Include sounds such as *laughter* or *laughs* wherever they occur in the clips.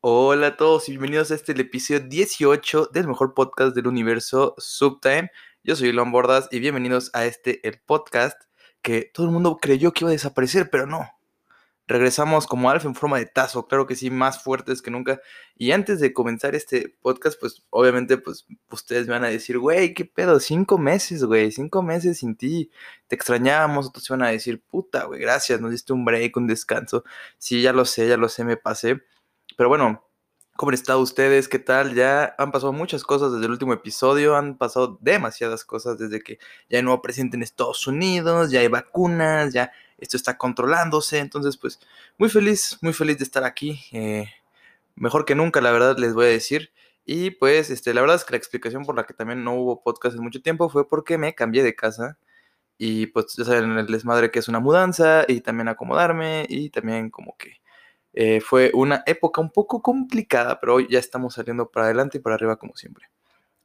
Hola a todos y bienvenidos a este episodio 18 del mejor podcast del universo Subtime. Yo soy Elon Bordas y bienvenidos a este el podcast que todo el mundo creyó que iba a desaparecer, pero no. Regresamos como Alf en forma de tazo, claro que sí, más fuertes que nunca. Y antes de comenzar este podcast, pues obviamente, pues ustedes me van a decir, güey, ¿qué pedo? Cinco meses, güey, cinco meses sin ti. Te extrañábamos, otros se van a decir, puta, güey, gracias, nos diste un break, un descanso. Sí, ya lo sé, ya lo sé, me pasé. Pero bueno, ¿cómo han estado ustedes? ¿Qué tal? Ya han pasado muchas cosas desde el último episodio, han pasado demasiadas cosas desde que ya hay nuevo presidente en Estados Unidos, ya hay vacunas, ya esto está controlándose. Entonces, pues, muy feliz, muy feliz de estar aquí. Eh, mejor que nunca, la verdad, les voy a decir. Y pues, este, la verdad es que la explicación por la que también no hubo podcast en mucho tiempo fue porque me cambié de casa. Y pues, ya saben, el desmadre que es una mudanza y también acomodarme y también como que eh, fue una época un poco complicada, pero hoy ya estamos saliendo para adelante y para arriba como siempre.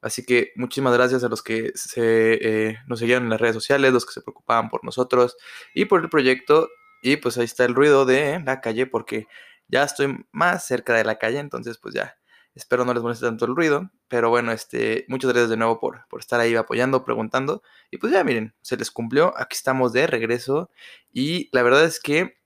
Así que muchísimas gracias a los que se, eh, nos seguían en las redes sociales, los que se preocupaban por nosotros y por el proyecto. Y pues ahí está el ruido de la calle porque ya estoy más cerca de la calle, entonces pues ya espero no les moleste tanto el ruido. Pero bueno, este, muchas gracias de nuevo por, por estar ahí apoyando, preguntando. Y pues ya miren, se les cumplió, aquí estamos de regreso. Y la verdad es que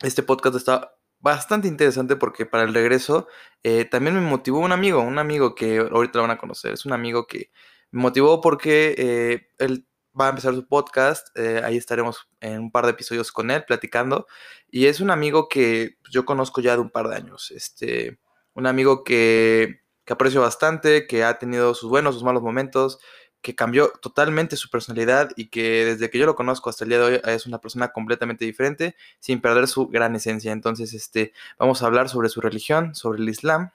este podcast está bastante interesante porque para el regreso eh, también me motivó un amigo, un amigo que ahorita lo van a conocer, es un amigo que me motivó porque eh, él va a empezar su podcast, eh, ahí estaremos en un par de episodios con él platicando y es un amigo que yo conozco ya de un par de años, este, un amigo que, que aprecio bastante, que ha tenido sus buenos, sus malos momentos, que cambió totalmente su personalidad y que desde que yo lo conozco hasta el día de hoy es una persona completamente diferente sin perder su gran esencia. Entonces, este, vamos a hablar sobre su religión, sobre el Islam,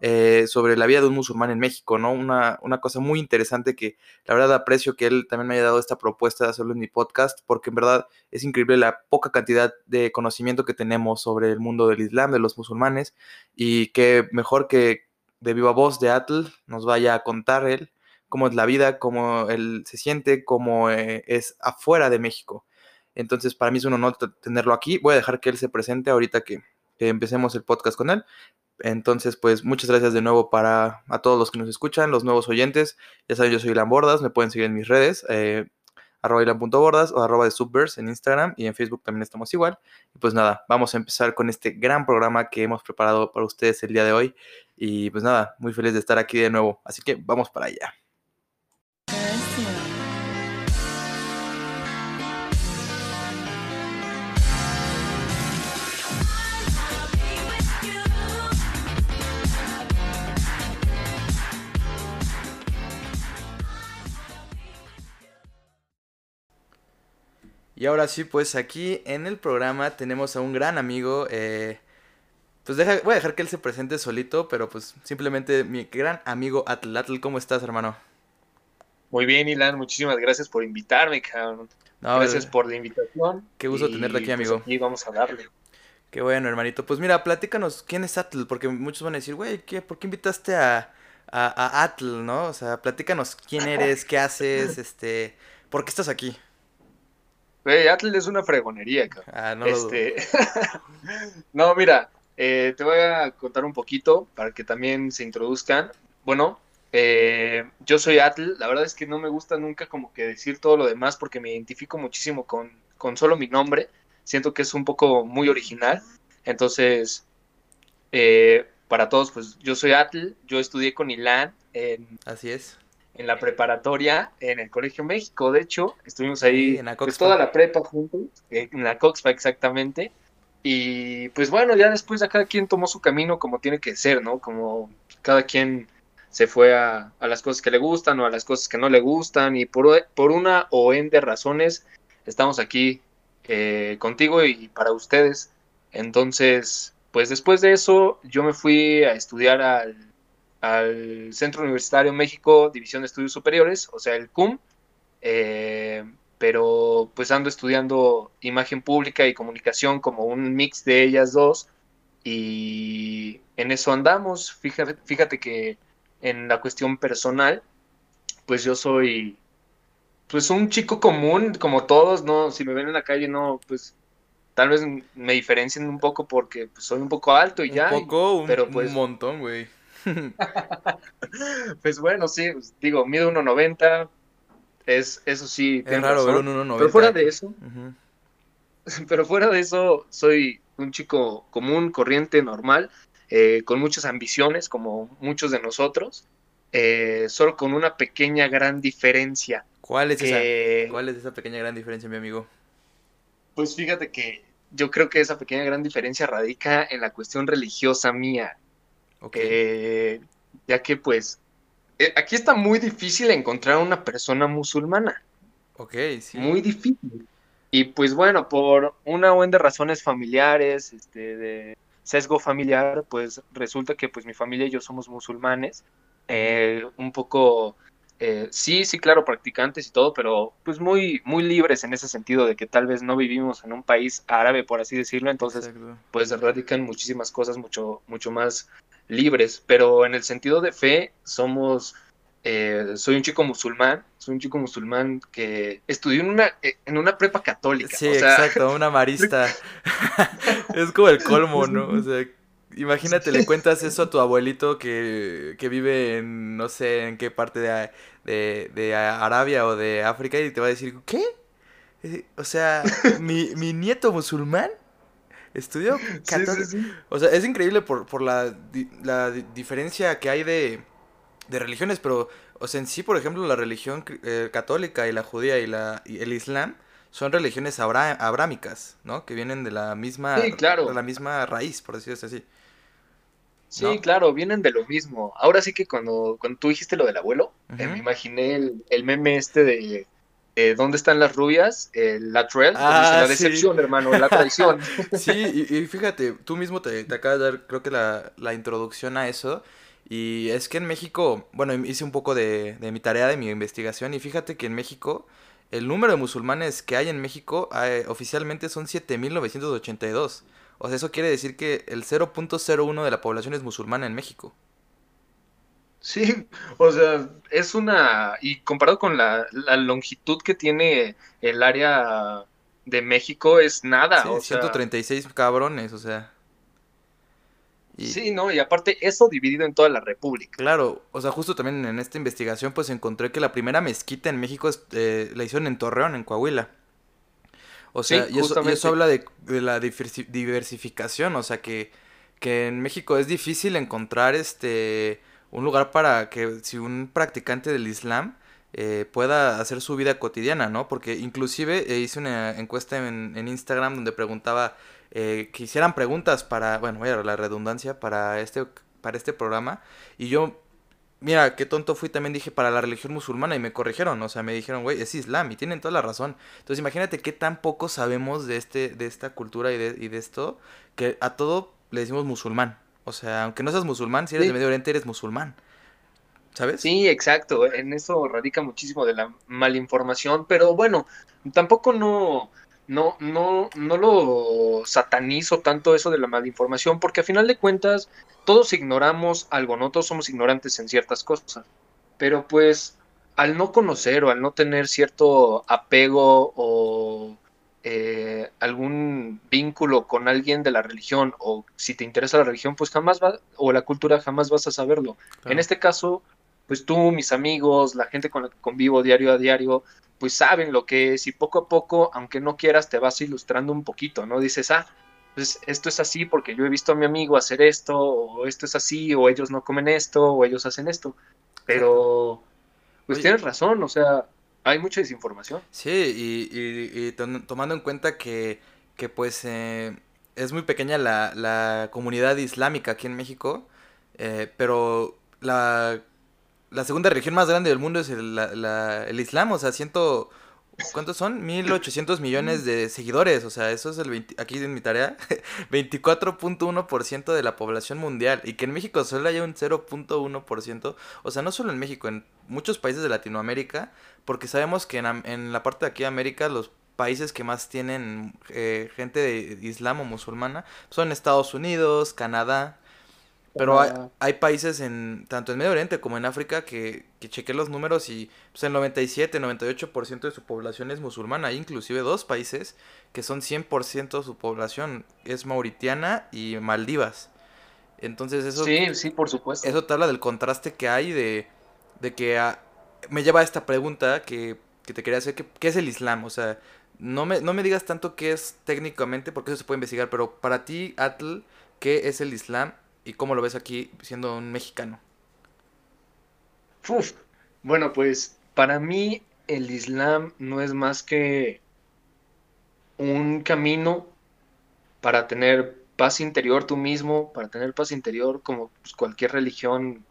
eh, sobre la vida de un musulmán en México, ¿no? Una, una, cosa muy interesante que la verdad aprecio que él también me haya dado esta propuesta de hacerlo en mi podcast, porque en verdad es increíble la poca cantidad de conocimiento que tenemos sobre el mundo del Islam, de los musulmanes, y que mejor que de viva voz de Atl nos vaya a contar él cómo es la vida, cómo él se siente, cómo eh, es afuera de México. Entonces, para mí es un honor tenerlo aquí. Voy a dejar que él se presente ahorita que, empecemos el podcast con él. Entonces, pues muchas gracias de nuevo para a todos los que nos escuchan, los nuevos oyentes. Ya saben, yo soy Ilan Bordas, me pueden seguir en mis redes, eh, arroba ilan.bordas o arroba de subverse en Instagram y en Facebook también estamos igual. Y pues nada, vamos a empezar con este gran programa que hemos preparado para ustedes el día de hoy. Y pues nada, muy feliz de estar aquí de nuevo. Así que vamos para allá. Y ahora sí, pues aquí en el programa tenemos a un gran amigo. Eh, pues deja, voy a dejar que él se presente solito, pero pues simplemente mi gran amigo Atl. Atl, ¿cómo estás, hermano? Muy bien, Ilan, muchísimas gracias por invitarme, cabrón. gracias por la invitación. Qué gusto tenerte aquí, pues, amigo. Y vamos a darle. Qué bueno, hermanito. Pues mira, platícanos, ¿quién es Atl? Porque muchos van a decir, güey, ¿por qué invitaste a, a, Atl, no? O sea, platícanos quién eres, qué haces, este, ¿por qué estás aquí? Güey, Atl es una fregonería, cabrón. Ah, no este... *laughs* no, mira, eh, te voy a contar un poquito para que también se introduzcan. Bueno, eh, yo soy Atl, la verdad es que no me gusta nunca como que decir todo lo demás porque me identifico muchísimo con, con solo mi nombre. Siento que es un poco muy original. Entonces, eh, para todos, pues yo soy Atl, yo estudié con Ilan en... Así es en la preparatoria en el Colegio México. De hecho, estuvimos ahí en la pues, toda la prepa juntos, eh, en la Coxpa exactamente. Y pues bueno, ya después ya cada quien tomó su camino como tiene que ser, ¿no? Como cada quien se fue a, las cosas que le gustan o a las cosas que no le gustan. Y por, por una o en de razones estamos aquí eh, contigo y para ustedes. Entonces, pues después de eso, yo me fui a estudiar al al Centro Universitario México, División de Estudios Superiores, o sea, el CUM, eh, pero pues ando estudiando imagen pública y comunicación como un mix de ellas dos y en eso andamos. Fíjate, fíjate que en la cuestión personal, pues yo soy pues un chico común como todos, no, si me ven en la calle no, pues tal vez me diferencien un poco porque pues, soy un poco alto y ya. Un poco, un, pero pues, un montón, güey. *laughs* pues bueno, sí, pues, digo, mido 1.90, es, eso sí. Es raro ver un 1.90. Pero fuera de eso, *laughs* pero fuera de eso, soy un chico común, corriente, normal, eh, con muchas ambiciones, como muchos de nosotros, eh, solo con una pequeña gran diferencia. ¿Cuál es, esa, ¿Cuál es esa pequeña gran diferencia, mi amigo? Pues fíjate que yo creo que esa pequeña gran diferencia radica en la cuestión religiosa mía. Eh, ya que pues aquí está muy difícil encontrar una persona musulmana. Ok, sí. Muy difícil. Y pues bueno, por una o de razones familiares, este, de sesgo familiar, pues resulta que pues mi familia y yo somos musulmanes, eh, un poco, eh, sí, sí, claro, practicantes y todo, pero pues muy, muy libres en ese sentido de que tal vez no vivimos en un país árabe, por así decirlo, entonces pues radican muchísimas cosas mucho, mucho más libres, pero en el sentido de fe somos eh, soy un chico musulmán, soy un chico musulmán que estudió en una, eh, en una prepa católica. Sí, exacto, una marista. *laughs* es como el colmo, ¿no? O sea, imagínate, le cuentas eso a tu abuelito que, que vive en, no sé, en qué parte de, de, de, Arabia o de África y te va a decir, ¿qué? Eh, o sea, mi, mi nieto musulmán estudió *laughs* católico. O sea, es increíble por, por la, la diferencia que hay de de religiones, pero, o sea, en sí, por ejemplo, la religión eh, católica y la judía y, la, y el islam son religiones abrámicas, ¿no? Que vienen de la misma, claro. de la misma raíz, por decirlo así. Sí, claro, vienen de lo mismo. Ahora sí que cuando, cuando tú dijiste lo del abuelo, eh, me imaginé el, el, meme este de eh, ¿Dónde están las rubias? la trail, ah, la decepción, hermano, la *laughs* traición. sí, y, fíjate, tú mismo te, te acabas de dar, creo que la, la introducción a eso. Y es que en México, bueno, hice un poco de, de mi tarea, de mi investigación, y fíjate que en México, el número de musulmanes que hay en México eh, oficialmente son 7.982. O sea, eso quiere decir que el 0.01 de la población es musulmana en México. Sí, o sea, es una... Y comparado con la, la longitud que tiene el área de México, es nada. Sí, 136 cabrones, o sea. Sí, no, y aparte eso dividido en toda la República. Claro, o sea, justo también en esta investigación pues encontré que la primera mezquita en México eh, la hicieron en Torreón, en Coahuila. O sea, y, eso, habla de, la diversificación, o sea, que, que en México es difícil encontrar este un lugar para que si un practicante del Islam eh, pueda hacer su vida cotidiana, ¿no? Porque inclusive eh, hice una encuesta en, en Instagram donde preguntaba eh, que hicieran preguntas para, bueno, voy a la redundancia, para este, para este programa. Y yo, mira, qué tonto fui, también dije para la religión musulmana y me corrigieron, o sea, me dijeron, güey, es Islam y tienen toda la razón. Entonces imagínate qué tan poco sabemos de, este, de esta cultura y de, y de esto, que a todo le decimos musulmán. O sea, aunque no seas musulmán, si eres de Medio Oriente eres musulmán. ¿Sabes? Sí, exacto. En eso radica muchísimo de la malinformación, pero bueno, tampoco no, no, no, no lo satanizo tanto eso de la malinformación, porque a final de cuentas todos ignoramos algo, no todos somos ignorantes en ciertas cosas, pero pues al no conocer o al no tener cierto apego o eh, algún vínculo con alguien de la religión o si te interesa la religión, pues jamás va, o la cultura jamás vas a saberlo. En este caso, pues tú, mis amigos, la gente con la que convivo diario a diario, pues saben lo que es y poco a poco, aunque no quieras, te vas ilustrando un poquito, ¿no? Dices, ah, pues esto es así porque yo he visto a mi amigo hacer esto, o esto es así, o ellos no comen esto, o ellos hacen esto. Pero, pues tienes razón, o sea, hay mucha desinformación. Sí, y, tomando en cuenta que, pues eh, es muy pequeña la, la, comunidad islámica aquí en México, eh, pero la segunda religión más grande del mundo es el Islam, o sea, ciento... ¿Cuántos son? 1800 millones de seguidores, o sea, eso es el 20, aquí en mi tarea, *laughs* 24.1% de la población mundial y que en México solo haya un 0.1%, o sea, no solo en México, en muchos países de Latinoamérica, porque sabemos que en, en la parte de aquí de América los países que más tienen eh, gente de islam o musulmana son Estados Unidos, Canadá, Pero hay, hay, países en tanto en Medio Oriente como en África que, que chequé los números y pues, el 97, 98% de su población es musulmana. Hay inclusive dos países que son 100% su población. Es mauritiana y Maldivas. Entonces eso... Sí, sí, por supuesto. Eso te habla del contraste que hay de, de que me lleva a esta pregunta que, que te quería hacer. Que, ¿Qué es el Islam? O sea, no me, no me digas tanto qué es técnicamente, porque eso se puede investigar, pero para ti, Atl, ¿qué es el Islam y cómo lo ves aquí siendo un mexicano? Uf, bueno, pues para mí el Islam no es más que un camino para tener paz interior tú mismo, para tener paz interior como pues, cualquier religión,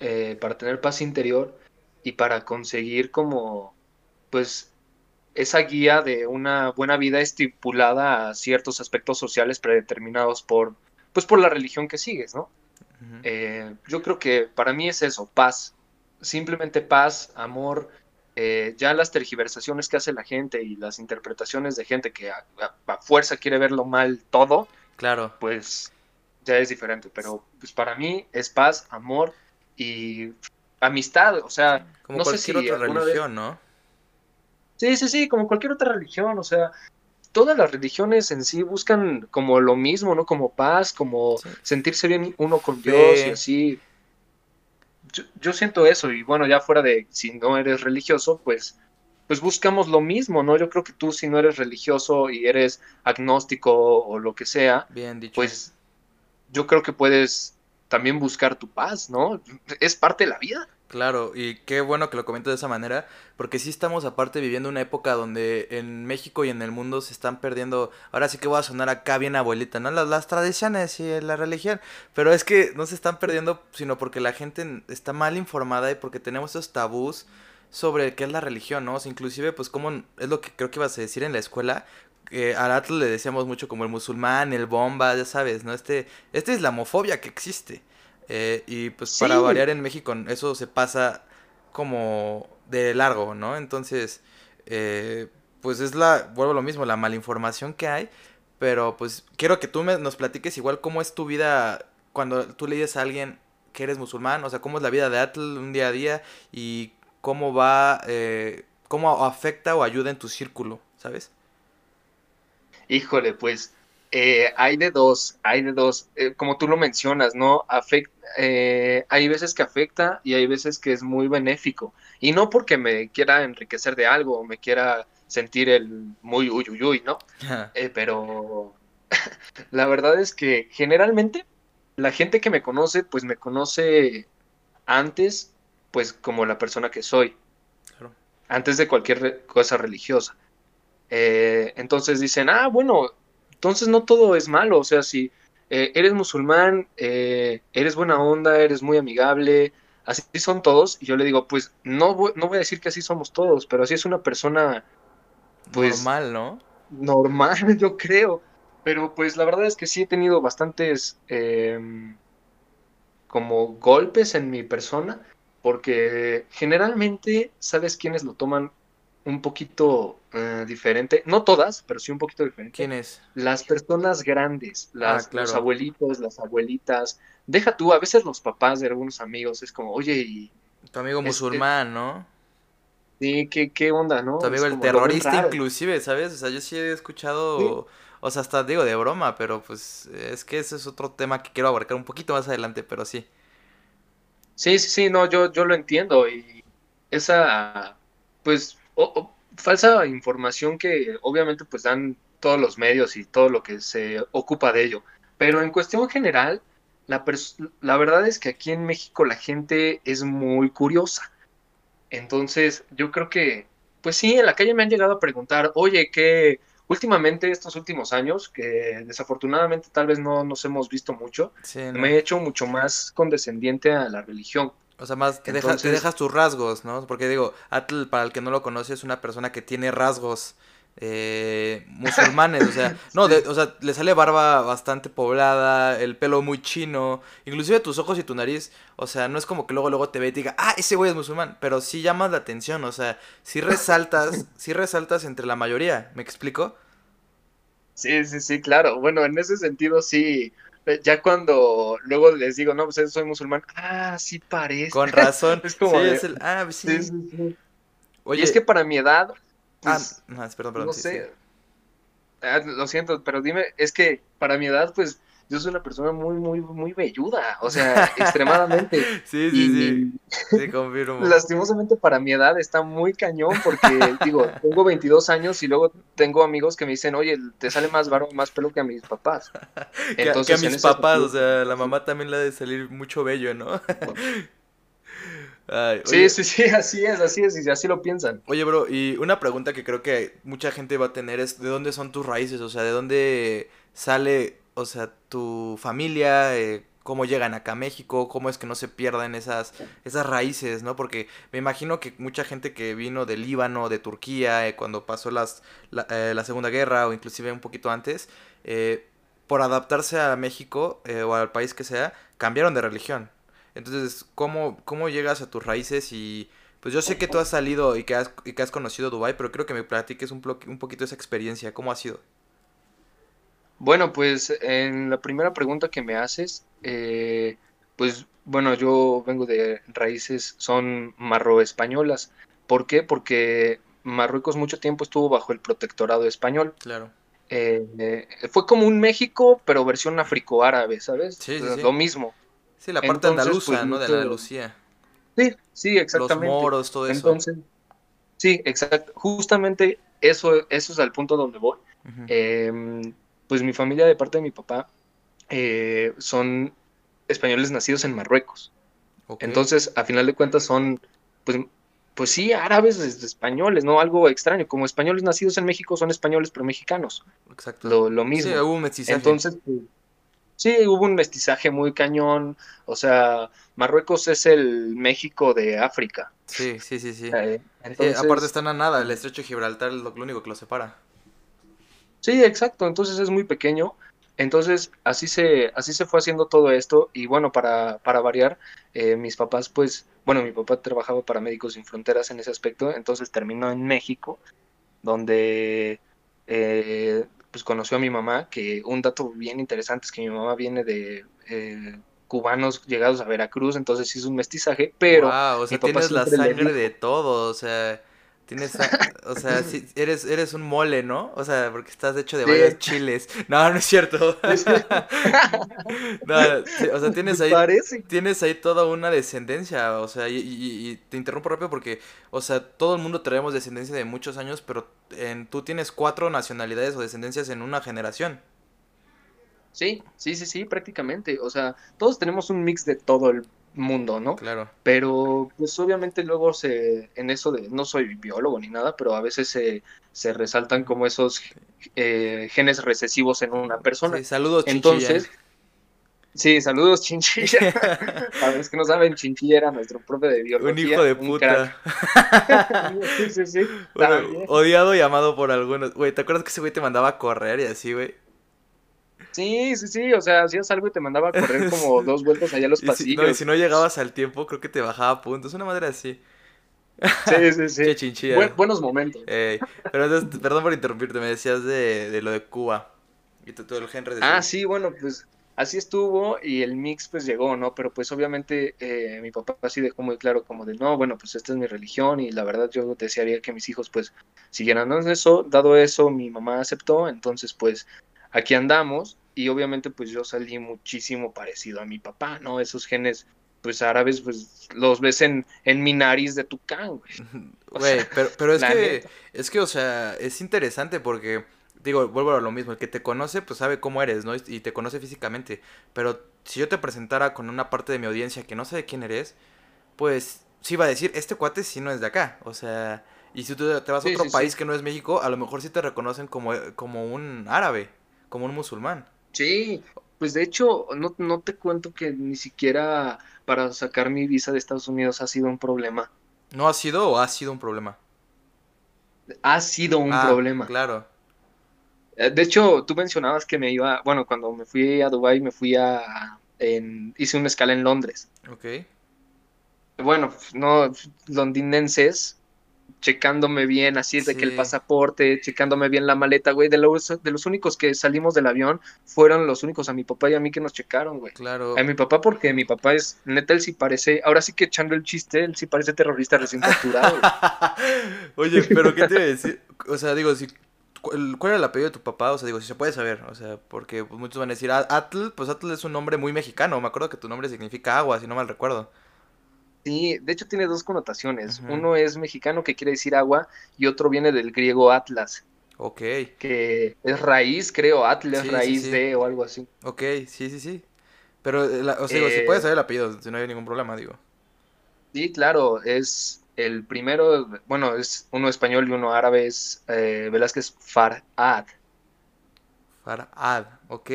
eh, para tener paz interior y para conseguir como pues esa guía de una buena vida estipulada a ciertos aspectos sociales predeterminados por, pues por la religión que sigues, ¿no? Eh, yo creo que para mí es eso, paz, simplemente paz, amor, eh, ya las tergiversaciones que hace la gente y las interpretaciones de gente que a, fuerza quiere verlo mal todo, claro, pues ya es diferente, pero pues para mí es paz, amor y amistad, o sea, como no cualquier sé si otra religión, ¿no? Sí, sí, sí, como cualquier otra religión, o sea, todas las religiones en sí buscan como lo mismo, ¿no? Como paz, como sentirse bien uno con Dios y así. Yo, siento eso y bueno, ya fuera de si no eres religioso, pues pues buscamos lo mismo, ¿no? Yo creo que tú si no eres religioso y eres agnóstico o lo que sea, bien dicho. pues yo creo que puedes también buscar tu paz, ¿no? Es parte de la vida. Claro, y qué bueno que lo comento de esa manera, porque sí estamos aparte viviendo una época donde en México y en el mundo se están perdiendo, ahora sí que voy a sonar acá bien abuelita, ¿no? Las, las tradiciones y la religión, pero es que no se están perdiendo, sino porque la gente está mal informada y porque tenemos esos tabús sobre qué es la religión, ¿no? O sea, inclusive, pues como es lo que creo que ibas a decir en la escuela, que al Atlas le decíamos mucho como el musulmán, el bomba, ya sabes, ¿no? Este, esta islamofobia que existe. Eh, y pues para variar en México eso se pasa como de largo, ¿no? Entonces, eh, pues es la, vuelvo a lo mismo, la malinformación que hay. Pero pues quiero que tú me, nos platiques igual cómo es tu vida cuando tú le dices a alguien que eres musulmán, o sea, cómo es la vida de Atl un día a día y cómo va, eh, cómo afecta o ayuda en tu círculo, ¿sabes? Híjole, pues eh, hay de dos, hay de dos, eh, como tú lo mencionas, ¿no? Eh, hay veces que afecta y hay veces que es muy benéfico. Y no porque me quiera enriquecer de algo o me quiera sentir el muy uy, uy, uy, ¿no? pero *laughs* la verdad es que generalmente la gente que me conoce, pues me conoce antes, pues como la persona que soy. Antes de cualquier cosa religiosa. Entonces dicen, ah, bueno, entonces no todo es malo, o sea, si eh, eres musulmán, eh, eres buena onda, eres muy amigable, así son todos, y yo le digo, pues no voy, no voy a decir que así somos todos, pero así es una persona, pues... Normal, ¿no? Normal, *laughs* yo creo. Pero pues la verdad es que sí he tenido bastantes em, como golpes en mi persona, porque generalmente, ¿sabes quiénes lo toman un poquito eh, diferente, no todas, pero sí un poquito diferente. ¿Quiénes? Las personas grandes, las, ah, los abuelitos, las abuelitas. Deja tú, a veces los papás de algunos amigos es como, oye, y... Tu amigo musulmán, ¿no? Sí, ¿qué, qué onda, ¿no? Tu amigo el terrorista inclusive, ¿sabes? O sea, yo sí he escuchado, o sea, hasta digo de broma, pero pues es que ese es otro tema que quiero abarcar un poquito más adelante, pero sí. Sí, sí, sí, no, yo, yo lo entiendo y esa, pues o, falsa información que obviamente pues dan todos los medios y todo lo que se ocupa de ello. Pero en cuestión general, la, la verdad es que aquí en México la gente es muy curiosa. Entonces, yo creo que, pues sí, en la calle me han llegado a preguntar, oye, ¿qué, últimamente estos últimos años, que desafortunadamente tal vez no nos hemos visto mucho, me he hecho mucho más condescendiente a la religión. O sea, más que te dejas tus rasgos, ¿no? Porque digo, Atl, para el que no lo conoce, es una persona que tiene rasgos eh, musulmanes, o sea, *laughs* no, o sea, le sale barba bastante poblada, el pelo muy chino, inclusive tus ojos y tu nariz, o sea, no es como que luego luego te ve y diga, ah, ese güey es musulmán, pero sí llamas la atención, o sea, sí resaltas, *laughs* sí resaltas entre la mayoría, ¿me explico? Sí, sí, sí, claro, bueno, en ese sentido sí, ya cuando luego les digo, no, pues soy musulmán, ah, sí parece. Con *laughs* razón. es como. Sí, es el, ah, sí. Oye. Y es que para mi edad. ah, pues, no, perdón, perdón. No sé. Ah, lo siento, pero dime, es que para mi edad, pues yo soy una persona muy, muy, muy velluda, o sea, extremadamente. *laughs* Sí, sí, sí, sí, confirmo. *laughs* Lastimosamente para mi edad está muy cañón porque, digo, tengo 22 años y luego tengo amigos que me dicen, oye, te sale más barro, más pelo que a mis papás. *laughs* Entonces, que, a mis papás, o sea, la mamá también le ha de salir mucho bello, ¿no? sí, sí, sí, así es, así es, y así lo piensan. Oye, bro, y una pregunta que creo que mucha gente va a tener es, ¿de dónde son tus raíces? O sea, ¿de dónde sale, o sea, tu familia? Eh, ¿Cómo llegan acá a México? ¿Cómo es que no se pierdan esas, esas raíces, no? Porque me imagino que mucha gente que vino de Líbano, de Turquía, eh, cuando pasó las, eh, la, Segunda Guerra o inclusive un poquito antes, por adaptarse a México o al país que sea, cambiaron de religión. Entonces, ¿cómo, ¿cómo llegas a tus raíces? Y pues yo sé que tú has salido y que has, y que has conocido Dubai pero creo que me platiques un, un poquito esa experiencia. ¿Cómo ha sido? Bueno, pues en la primera pregunta que me haces, eh, pues bueno, yo vengo de raíces, son marro-españolas. ¿Por qué? Porque Marruecos mucho tiempo estuvo bajo el protectorado español. Claro. Eh, fue como un México, pero versión africo-árabe, ¿sabes? Sí, Lo mismo. Sí, la parte andaluza, pues, ¿no? De la Andalucía. Sí, sí, exactamente. Los moros, todo eso. Entonces, sí, exacto. Justamente eso, eso es al punto donde voy. Em, pues mi familia de parte de mi papá eh, son españoles nacidos en Marruecos. Entonces, a final de cuentas son, pues, pues sí, árabes españoles, ¿no? Algo extraño. Como españoles nacidos en México son españoles, pero mexicanos. Exacto. Lo, mismo. Sí, hubo un mestizaje. Entonces, pues, Sí, hubo un mestizaje muy cañón. O sea, Marruecos es el México de África. Sí, sí, sí, sí. Eh, aparte están a nada, el estrecho de Gibraltar es lo, único que lo separa. Sí, exacto. Entonces es muy pequeño. Entonces, así se, así se fue haciendo todo esto. Y bueno, para, para variar, eh, mis papás, pues, bueno, mi papá trabajaba para Médicos Sin Fronteras en ese aspecto. Entonces terminó en México, donde eh, pues conoció a mi mamá, que un dato bien interesante es que mi mamá viene de eh, cubanos llegados a Veracruz, entonces hizo un mestizaje, pero... Wow, o sea, tienes la sangre de todo, o sea... Tienes, o sea, si eres, eres un mole, ¿no? O sea, porque estás hecho de varios chiles. No, no es cierto. *laughs* no, o sea, tienes ahí, tienes ahí toda una descendencia, o sea, y, te interrumpo rápido porque, o sea, todo el mundo traemos descendencia de muchos años, pero en, tú tienes cuatro nacionalidades o descendencias en una generación. Sí, sí, sí, sí, prácticamente. O sea, todos tenemos un mix de todo el mundo, ¿no? Claro. Pero pues obviamente luego se, en eso de, no soy biólogo ni nada, pero a veces se, se resaltan como esos eh, genes recesivos en una persona. Sí, saludos, Entonces, sí, saludos, Chinchilla. *laughs* Para los que no saben, Chinchilla era nuestro profe de biología. Un hijo de puta. *laughs* sí, sí, sí. odiado y amado por algunos. Güey, ¿te acuerdas que ese güey te mandaba a correr y así, güey? Sí, sí, sí, o sea, hacías algo y te mandaba a correr como *laughs* dos vueltas allá a los pasillos. Si, no, y si no llegabas al tiempo, creo que te bajaba puntos, una madre así. Sí, sí, sí. *laughs* Qué chinchilla. buenos momentos. pero entonces, *laughs* perdón por interrumpirte, me decías de, de lo de Cuba y todo el género de Ah, sí, bueno, pues así estuvo y el mix pues llegó, ¿no? Pero pues obviamente eh, mi papá así dejó muy claro como de, no, bueno, pues esta es mi religión y la verdad yo desearía que mis hijos pues siguieran en eso. Dado eso, mi mamá aceptó, entonces pues aquí andamos y obviamente pues yo salí muchísimo parecido a mi papá, ¿no? Esos genes pues árabes pues los ves en, en mi nariz de Tucán, güey. *laughs* Güey, pero, pero es que, es que, o sea, es interesante porque, digo, vuelvo a lo mismo, el que te conoce pues sabe cómo eres, ¿no? Y te conoce físicamente, pero si yo te presentara con una parte de mi audiencia que no sabe quién eres, pues sí va a decir, este cuate sí no es de acá, o sea, y si tú te vas a otro país que no es México, a lo mejor sí te reconocen como, como un árabe, como un musulmán. Sí, pues de hecho, no, no te cuento que ni siquiera para sacar mi visa de Estados Unidos ha sido un problema. ¿No ha sido o ha sido un problema? Ha sido un ah, problema. Claro. Eh, de hecho, tú mencionabas que me iba, bueno, cuando me fui a Dubai me fui a, en, hice una escala en Londres. Ok. Bueno, no, londinenses checándome bien, así es de que el pasaporte, checándome bien la maleta, güey. De los, de los únicos que salimos del avión fueron los únicos a mi papá y a mí que nos checaron, güey. Claro. A mi papá porque mi papá es, neta, él sí parece, ahora sí que echando el chiste, él sí parece terrorista recién capturado. *laughs* Oye, pero ¿qué te iba a decir? O sea, digo, si ¿Cuál era el apellido de tu papá? O sea, digo, si se puede saber. O sea, porque muchos van a decir, Atl, pues Atl es un nombre muy mexicano. Me acuerdo que tu nombre significa agua, si no mal recuerdo. Sí, de hecho tiene dos connotaciones. Uno es mexicano, que quiere decir agua, y otro viene del griego Atlas. Ok. Que es raíz, creo, Atlas, raíz de o algo así. Ok, sí, sí, sí. Pero, eh, o sea, si puedes eh, saber el apellido, si no hay ningún problema, digo. Sí, claro, es el primero, bueno, es uno español y uno árabe, es eh, Velázquez Farad. Farad, ok.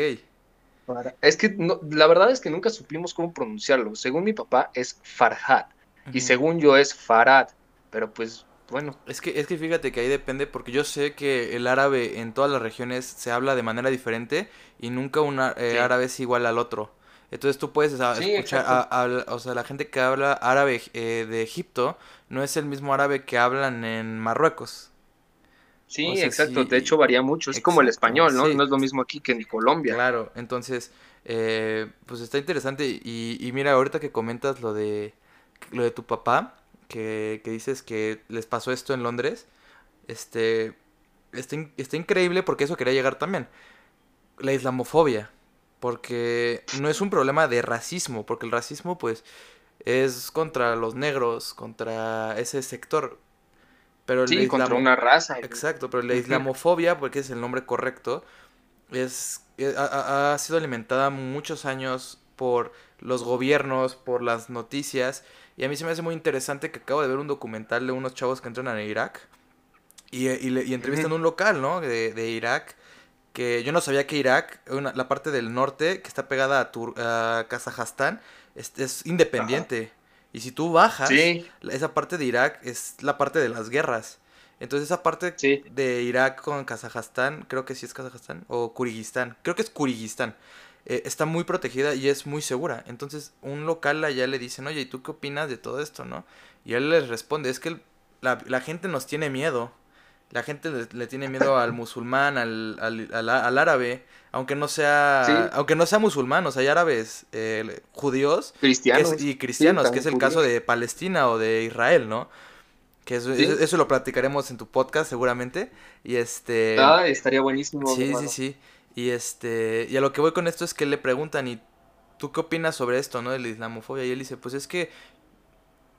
Es que la verdad es que nunca supimos cómo pronunciarlo. Según mi papá es Farhad y según yo es Farad, pero pues bueno. Es que, es que fíjate que ahí depende porque yo sé que el árabe en todas las regiones se habla de manera diferente y nunca un eh, árabe es igual al otro. Entonces tú puedes escuchar, a, o sea, la gente que habla árabe eh, de Egipto no es el mismo árabe que hablan en Marruecos. Sí, exacto. de hecho, varía mucho. Es como el español, ¿no? No es lo mismo aquí que en Colombia. Claro, entonces, eh, pues está interesante. Y, y, mira, ahorita que comentas lo de, lo de tu papá, que, que dices que les pasó esto en Londres, este, está, está increíble porque eso quería llegar también. La islamofobia. Porque no es un problema de racismo, porque el racismo, pues, es contra los negros, contra ese sector. Pero sí, contra una raza. Exacto, pero la islamofobia, porque es el nombre correcto, es, eh, ha, sido alimentada muchos años por los gobiernos, por las noticias. Y a mí se me hace muy interesante que acabo de ver un documental de unos chavos que entran a Irak y, y, entrevistan un local, ¿no? De, de, Irak. Que yo no sabía que Irak, la parte del norte que está pegada a, a Kazajstán, es, es independiente. Y si tú bajas, esa parte de Irak es la parte de las guerras. Entonces esa parte de Irak con Kazajstán, creo que sí es Kazajstán, o Kurigistán, creo que es Kurigistán, eh, está muy protegida y es muy segura. Entonces un local allá le dicen, oye, ¿y tú qué opinas de todo esto, no? Y él les responde, es que la, la gente nos tiene miedo. La gente le, tiene miedo al musulmán, al, al, al, árabe, aunque no sea, aunque no sea sea, hay árabes eh, judíos cristianos. y cristianos, que es el caso de Palestina o de Israel, ¿no? Que eso, eso, lo platicaremos en tu podcast seguramente. Y este. Ah, estaría buenísimo. Sí, sí, sí. Y este. Y a lo que voy con esto es que le preguntan, ¿y tú qué opinas sobre esto, no? De la islamofobia. Y él dice, pues es que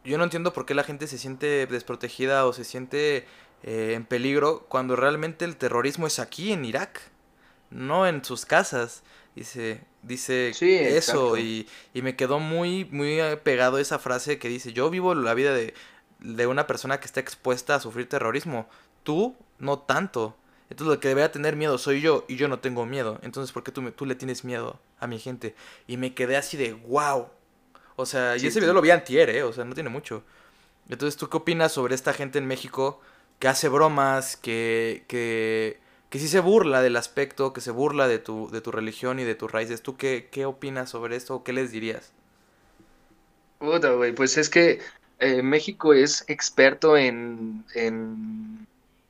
yo no entiendo por qué la gente se siente desprotegida o se siente eh, en peligro cuando realmente el terrorismo es aquí en Irak, no en sus casas. Dice, dice eso y, y, me quedó muy, muy pegado esa frase que dice, yo vivo la vida de, de una persona que está expuesta a sufrir terrorismo, tú no tanto. Entonces lo que debería tener miedo soy yo y yo no tengo miedo. Entonces, ¿por qué tú, tú le tienes miedo a mi gente? Y me quedé así de wow. O sea, y ese video lo vi antier, ¿eh? O sea, no tiene mucho. Entonces, ¿tú qué opinas sobre esta gente en México que hace bromas, que, que, que sí se burla del aspecto, que se burla de tu, de tu religión y de tus raíces. ¿Tú qué, qué opinas sobre esto o qué les dirías? Puta, güey, pues es que eh, México es experto en, en,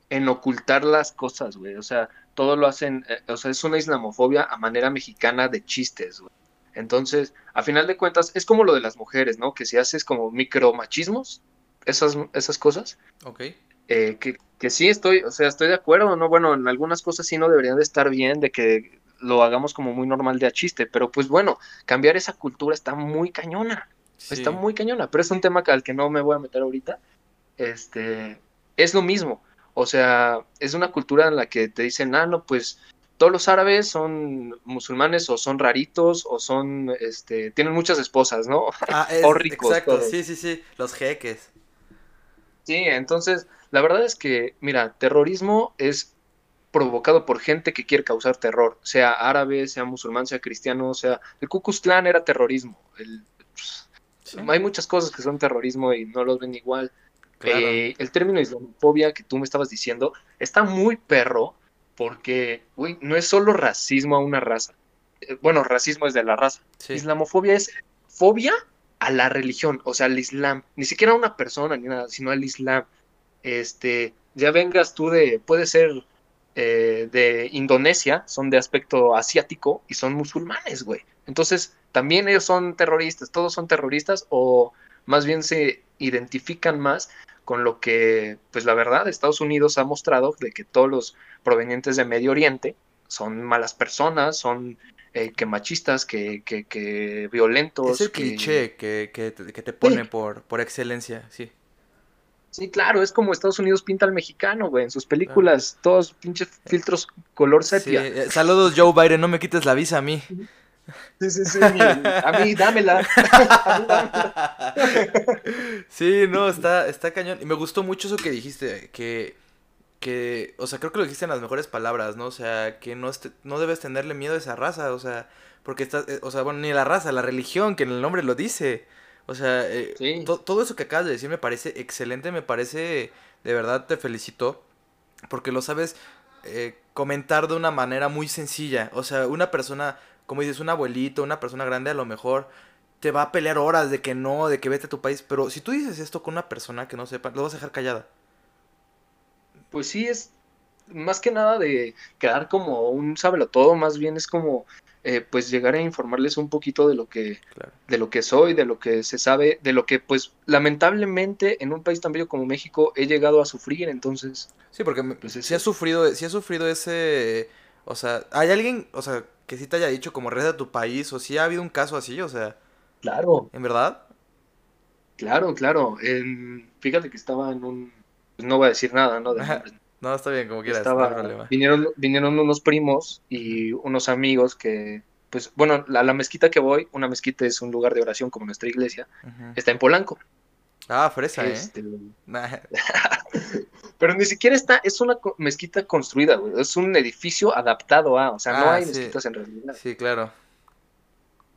en, ocultar las cosas, güey. O sea, todo lo hacen, eh, o sea, es una islamofobia a manera mexicana de chistes, güey. Entonces, a final de cuentas, es como lo de las mujeres, ¿no? Que si haces como micromachismos, esas, esas cosas, ok eh, que, que, sí estoy, o sea, estoy de acuerdo, ¿no? Bueno, en algunas cosas sí no deberían de estar bien, de que lo hagamos como muy normal de a chiste, pero pues bueno, cambiar esa cultura está muy cañona, está muy cañona, pero es un tema al que no me voy a meter ahorita, este, es lo mismo, o sea, es una cultura en la que te dicen, ah, no, pues todos los árabes son musulmanes o son raritos o son, este, tienen muchas esposas, ¿no? Ah, *laughs* o ricos. Exacto, sí, sí, sí, los jeques. Sí, entonces la verdad es que, mira, terrorismo es provocado por gente que quiere causar terror, sea árabe, sea musulmán, sea cristiano, sea... El Ku Klux Klan era terrorismo. El, Hay muchas cosas que son terrorismo y no los ven igual. Eh, el término islamofobia que tú me estabas diciendo está muy perro porque, uy, no es solo racismo a una raza. Eh, bueno, racismo es de la raza. Islamofobia es fobia a la religión, o sea, al Islam. Ni siquiera a una persona ni nada, sino al Islam. este, ya vengas tú de, puede ser eh, de Indonesia, son de aspecto asiático y son musulmanes, güey. Entonces, también ellos son terroristas, todos son terroristas o más bien se identifican más con lo que, pues la verdad, Estados Unidos ha mostrado de que todos los provenientes de Medio Oriente son malas personas, son eh, que machistas, que, que, que, violentos. Es el cliché que, que, te pone por, por excelencia, sí. Sí, claro, es como Estados Unidos pinta al mexicano, güey, en sus películas, todos pinches filtros color sepia. Eh, saludos, Joe Biden, no me quites la visa a mí. Sí, sí, sí, a mí dámela. *laughs* *laughs* sí, no, está, está cañón. Y me gustó mucho eso que dijiste, que, que, o sea, creo que lo dijiste en las mejores palabras, ¿no? O sea, que no, no debes tenerle miedo a esa raza, o sea, porque estás, eh, o sea, bueno, ni la raza, la religión, que en el nombre lo dice. O sea, eh, todo eso que acabas de decir me parece excelente, me parece, de verdad te felicito, porque lo sabes eh, comentar de una manera muy sencilla. O sea, una persona, como dices, un abuelito, una persona grande a lo mejor te va a pelear horas de que no, de que vete a tu país, pero si tú dices esto con una persona que no sepa, lo vas a dejar callada. Pues sí, es más que nada de quedar como un sábelo todo, más bien es como eh, pues llegar a informarles un poquito de lo que de lo que soy, de lo que se sabe, de lo que pues lamentablemente en un país tan bello como México he llegado a sufrir, entonces sí, porque pues, si has sufrido, si sufrido ese, o sea, hay alguien, o sea, que sí te haya dicho como red de tu país o si ha habido un caso así, o sea, claro, en verdad, claro, claro, fíjate que estaba en un, pues, no voy a decir nada, no, no, está bien, como quieras, Vinieron, vinieron unos primos y unos amigos que, pues, bueno, la, la, mezquita que voy, una mezquita es un lugar de oración como nuestra iglesia, está en Polanco. Ah, fresa, ¿eh? Este, *laughs* *laughs* pero ni siquiera está, es una mezquita construida, güey, es un edificio adaptado a, o sea, no ah, hay mezquitas en realidad. Sí, claro.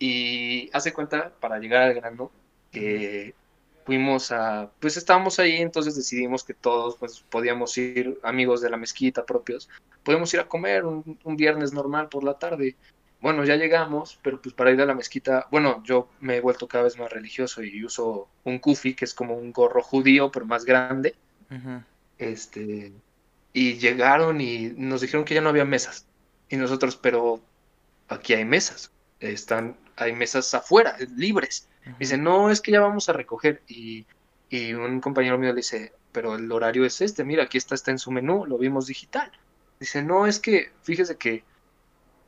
Y hace cuenta, para llegar al grano, que fuimos a, pues estábamos ahí, entonces decidimos que todos pues podíamos ir, amigos de la mezquita propios, podíamos ir a comer un, viernes normal por la tarde. Bueno, ya llegamos, pero pues para ir a la mezquita, bueno, yo me he vuelto cada vez más religioso y uso un kufi, que es como un gorro judío, pero más grande. Este, y llegaron y nos dijeron que ya no había mesas. Y nosotros, pero aquí hay mesas. Están, hay mesas afuera, libres. Dice, no, es que ya vamos a recoger. Y, un compañero mío le dice, pero el horario es este, mira, aquí está, está en su menú, lo vimos digital. Dice, no, es que, fíjese que...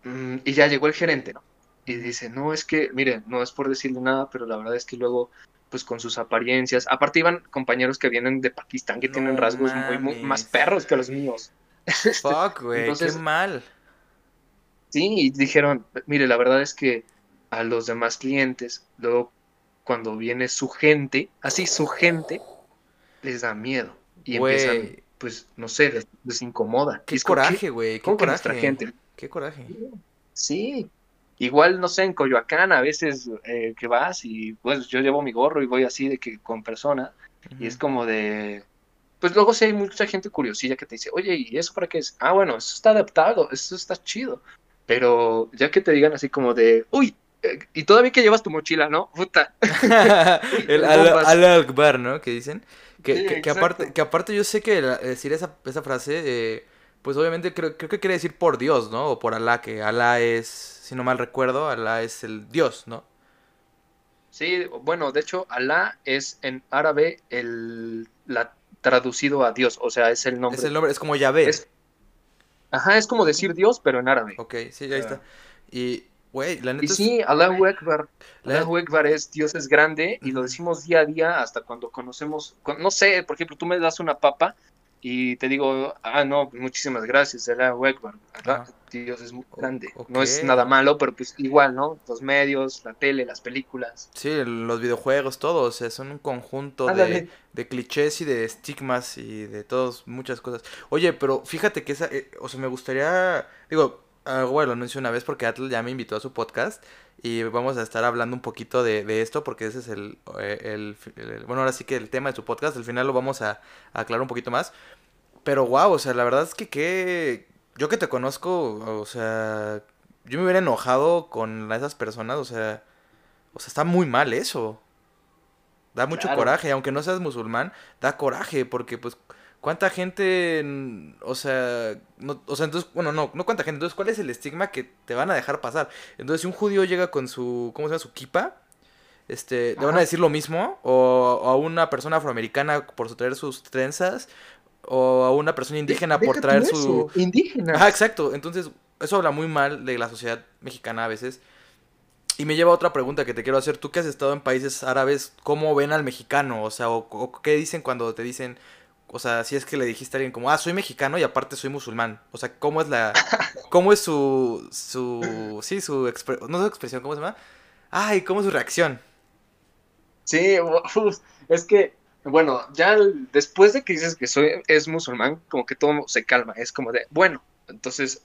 Mm, y ya llegó el gerente, ¿no? Y dice, no, es que, mire, no es por decirle nada, pero la verdad es que luego, pues con sus apariencias, aparte iban compañeros que vienen de Pakistán que tienen rasgos muy, más perros que los míos. *laughs* Fuck, güey, qué mal. Sí, y dijeron, mire, la verdad es que a los demás clientes, luego cuando viene su gente, así su gente, les da miedo. Y empiezan, pues, no sé, les, incomoda. Qué coraje, güey. Qué coraje. gente. Qué coraje. Sí. Igual, no sé, en Coyoacán a veces eh, que vas y pues yo llevo mi gorro y voy así de que con persona y es como de, pues luego sí hay mucha gente curiosilla que te dice, oye, ¿y eso para qué es? Ah, bueno, eso está adaptado, eso está chido. Pero ya que te digan así como de, uy, y todavía que llevas tu mochila, ¿no? Puta. *laughs* el *laughs* al, Akbar, ¿no? Que dicen. Que, que, aparte, que aparte yo sé que decir esa, esa frase, eh, pues obviamente creo, creo que quiere decir por Dios, ¿no? O por Alá, que Alá es, si no mal recuerdo, Alá es el Dios, ¿no? Sí, bueno, de hecho, Alá es en árabe el la, traducido a Dios, o sea, es el nombre. Es el nombre, es como Yahvé. ajá, es como decir Dios, pero en árabe. Ok, sí, ahí está. Y y sí, Allahu Akbar. Allahu Akbar es Dios es grande y lo decimos día a día hasta cuando conocemos, no sé, por ejemplo, tú me das una papa y te digo, ah, no, muchísimas gracias, Allahu Akbar. Dios es muy grande. No es nada malo, pero pues igual, ¿no? Los medios, la tele, las películas. Sí, los videojuegos, todos, o sea, son un conjunto de, de, clichés y de estigmas y de todos, muchas cosas. Oye, pero fíjate que esa, eh, o sea, me gustaría, digo, Ah, bueno, lo anuncio una vez porque Atlas ya me invitó a su podcast y vamos a estar hablando un poquito de, esto porque ese es el, eh, el, Bueno, ahora sí que el tema de su podcast, al final lo vamos a, aclarar un poquito más. Pero wow, o sea, la verdad es que, que yo que te conozco, o sea, yo me hubiera enojado con esas personas, o sea, o sea, está muy mal eso. Da mucho coraje, aunque no seas musulmán, da coraje porque pues ¿Cuánta gente, o sea, no, o sea, entonces, bueno, no, no cuánta gente, entonces, ¿cuál es el estigma que te van a dejar pasar? Entonces, si un judío llega con su, ¿cómo se llama? Su kipa, este, ¿le van a decir lo mismo? O, a una persona afroamericana por traer sus trenzas, o a una persona indígena por traer su... Indígena. Ah, exacto, entonces, eso habla muy mal de la sociedad mexicana a veces. Y me lleva a otra pregunta que te quiero hacer. Tú que has estado en países árabes, ¿cómo ven al mexicano? O sea, o qué dicen cuando te dicen o sea, si es que le dijiste a alguien como, ah, soy mexicano y aparte soy musulmán. O sea, ¿cómo es la. *laughs* ¿Cómo es su. su. Sí, su. no su expresión, ¿cómo se llama? Ay, ¿cómo es su reacción? Sí, es que. Bueno, ya después de que dices que soy es musulmán, como que todo se calma. Es como de, bueno, entonces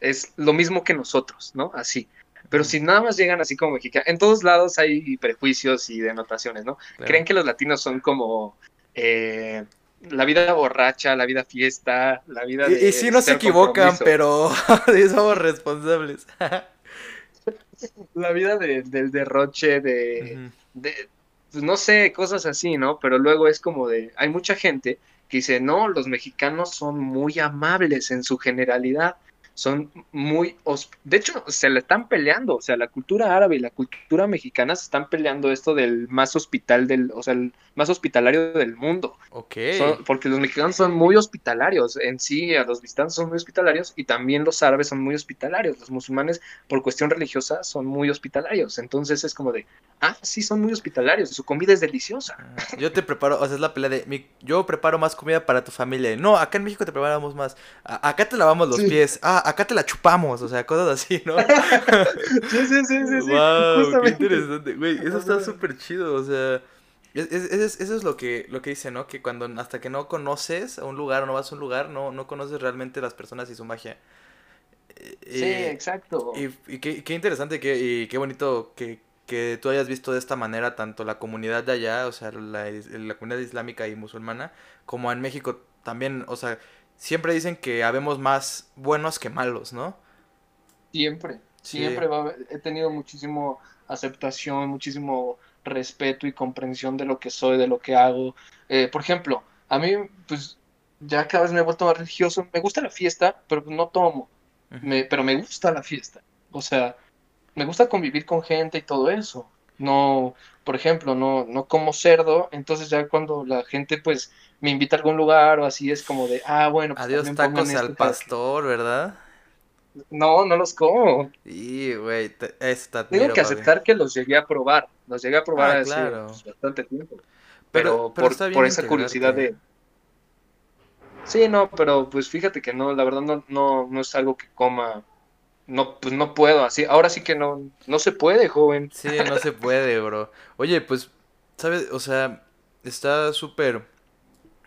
es lo mismo que nosotros, ¿no? Así. Pero si nada más llegan así como mexicanos, en todos lados hay prejuicios y denotaciones, ¿no? Creen que los latinos son como eh, la vida borracha, la vida fiesta, la vida de. Y, sí no se equivocan, pero *laughs* somos responsables. *laughs* la vida del derroche, de, de, pues no sé, cosas así, ¿no? Pero luego es como de. Hay mucha gente que dice, no, los mexicanos son muy amables en su generalidad son muy... De hecho, se le están peleando, o sea, la cultura árabe y la cultura mexicana se están peleando esto del más hospital del, o sea, el más hospitalario del mundo. Ok. porque los mexicanos son muy hospitalarios, en sí, a los visitantes son muy hospitalarios y también los árabes son muy hospitalarios, los musulmanes por cuestión religiosa son muy hospitalarios, entonces es como de, ah, sí, son muy hospitalarios, su comida es deliciosa. Ah, yo te preparo, o sea, es la pelea de, mi, yo preparo más comida para tu familia. No, acá en México te preparamos más, acá te lavamos los pies, ah, acá te la chupamos, o sea, cosas así, ¿no? *laughs* sí, sí, sí, sí, Wow, qué interesante, güey, eso está súper chido, o sea, eso es lo que, lo que dice, ¿no? Que cuando, hasta que no conoces a un lugar o no vas a un lugar, no, no conoces realmente las personas y su magia. Eh, sí, exacto. Y, qué, qué, interesante que, y qué bonito que, que tú hayas visto de esta manera tanto la comunidad de allá, o sea, la, la comunidad islámica y musulmana, como en México también, o sea, siempre dicen que habemos más buenos que malos, ¿no? Siempre, siempre he tenido muchísimo aceptación, muchísimo respeto y comprensión de lo que soy, de lo que hago. Eh, por ejemplo, a mí, pues, ya cada vez me he vuelto más religioso. Me gusta la fiesta, pero no tomo. me, pero me gusta la fiesta. O sea, me gusta convivir con gente y todo eso. No, por ejemplo, no, no como cerdo, entonces ya cuando la gente pues me invita a algún lugar o así es como de, ah, bueno. Pues, Adiós tacos al pastor, ¿verdad? No, no los como. Y, güey, está Tengo que aceptar que los llegué a probar. Los llegué a probar ah, hace pues, bastante tiempo. Pero, por, por esa curiosidad de... Sí, no, pero pues fíjate que no, la verdad no, no, no es algo que coma no, pues no puedo, así, ahora sí que no, no se puede, joven. Sí, no se puede, bro. Oye, pues, ¿sabes? O sea, está súper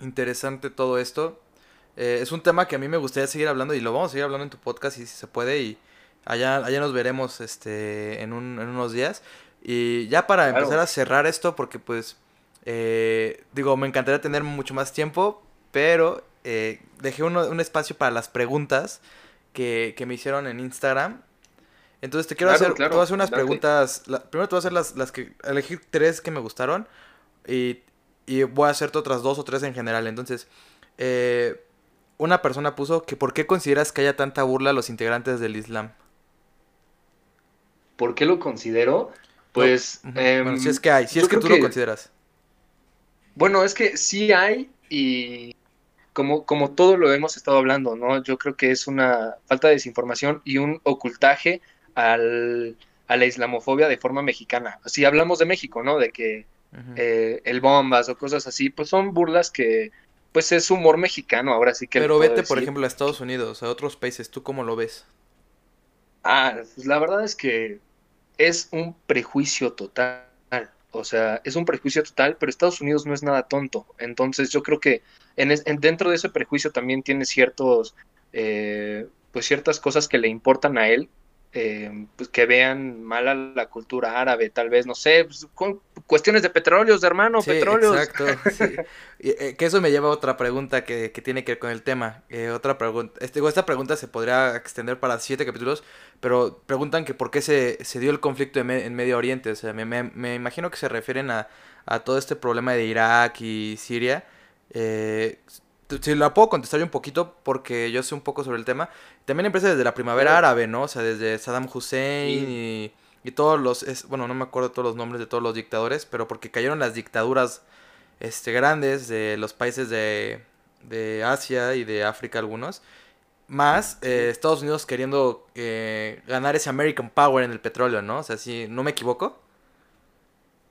interesante todo esto. Eh, es un tema que a mí me gustaría seguir hablando y lo vamos a seguir hablando en tu podcast si, se puede y allá, allá nos veremos este, en, un, en unos días. Y ya para empezar a cerrar esto, porque pues, eh, digo, me encantaría tener mucho más tiempo, pero eh, dejé un espacio para las preguntas que, me hicieron en Instagram. Entonces te quiero hacer, te voy a hacer unas preguntas. primero te voy a hacer las, las que, elegir tres que me gustaron y, y voy a hacerte otras dos o tres en general. Entonces, eh, una persona puso que ¿por qué consideras que haya tanta burla a los integrantes del Islam? ¿Por qué lo considero? Pues... Em, si es que hay, si es que tú lo consideras. Bueno, es que sí hay y como, como todo lo hemos estado hablando, ¿no? Yo creo que es una falta de desinformación y un ocultaje al, a la islamofobia de forma mexicana. Si hablamos de México, ¿no? De que eh, el bombas o cosas así, pues son burlas que, pues es humor mexicano, ahora sí que... Pero vete, por ejemplo, a Estados Unidos, a otros países, ¿tú cómo lo ves? Ah, pues la verdad es que es un prejuicio total. O sea, es un prejuicio total, pero Estados Unidos no es nada tonto. Entonces yo creo que en, dentro de ese prejuicio también tiene ciertos, eh, pues ciertas cosas que le importan a él, eh, pues que vean mal a la cultura árabe, tal vez, no sé, pues, con cuestiones de petróleos, de hermano, petróleos. Exacto, *laughs* sí. Eh, que eso me lleva a otra pregunta que, que tiene que ver con el tema. otra pregunta, este, esta pregunta se podría extender para siete capítulos, pero preguntan que por qué se, se dio el conflicto en, Medio Oriente. O sea, me, me, me imagino que se refieren a, a todo este problema de Irak y Siria eh, si la puedo contestar yo un poquito porque yo sé un poco sobre el tema. También empieza desde la primavera árabe, ¿no? O sea, desde Saddam Hussein y, y, todos los, es, bueno, no me acuerdo todos los nombres de todos los dictadores, pero porque cayeron las dictaduras este, grandes de los países de, de Asia y de África algunos. Más eh, Estados Unidos queriendo eh, ganar ese American Power en el petróleo, ¿no? O sea, si no me equivoco.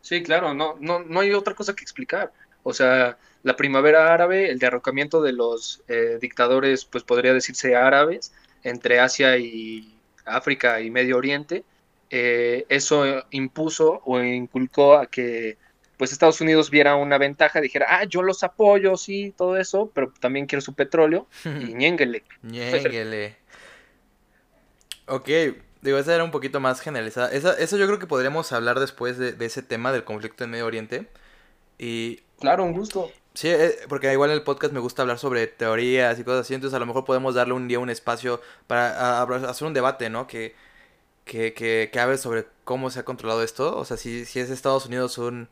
Sí, claro, no, no, no hay otra cosa que explicar. O sea, la primavera árabe, el derrocamiento de los eh, dictadores, pues podría decirse árabes, entre Asia y África y Medio Oriente, eso impuso o inculcó a que pues Estados Unidos viera una ventaja, dijera, ah, yo los apoyo, sí, todo eso, pero también quiero su petróleo, y *laughs* ñénguele. ñénguele. ok, digo, esa era un poquito más generalizada. eso yo creo que podríamos hablar después de, ese tema del conflicto en Medio Oriente. Y... Claro, un gusto. Sí, eh, porque igual en el podcast me gusta hablar sobre teorías y cosas así, entonces a lo mejor podemos darle un día un espacio para hacer un debate, ¿no? Que, que, que, que hable sobre cómo se ha controlado esto. O sea, si, si es Estados Unidos un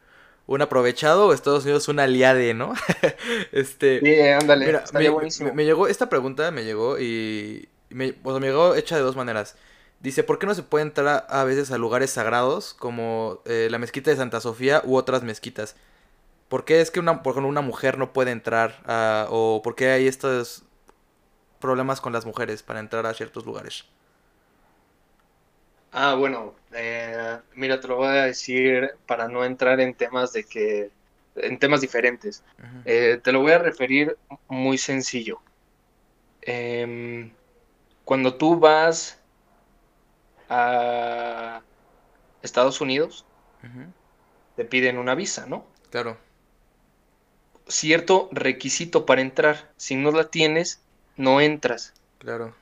un aprovechado o Estados Unidos un aliade, ¿no? *laughs* este, sí, ándale, mira, me, buenísimo. Me, llegó, esta pregunta me llegó y me, me llegó hecha de dos maneras. Dice, ¿por qué no se puede entrar a, veces a lugares sagrados como eh, la mezquita de Santa Sofía u otras mezquitas? ¿Por qué es que una, por ejemplo, una mujer no puede entrar a, o por qué hay estos problemas con las mujeres para entrar a ciertos lugares? Ah, bueno, eh, mira, te lo voy a decir para no entrar en temas de que, en temas diferentes. Eh, te lo voy a referir muy sencillo. Em, cuando tú vas a Estados Unidos, te piden una visa, ¿no? Claro. Cierto requisito para entrar. Si no la tienes, no entras. Claro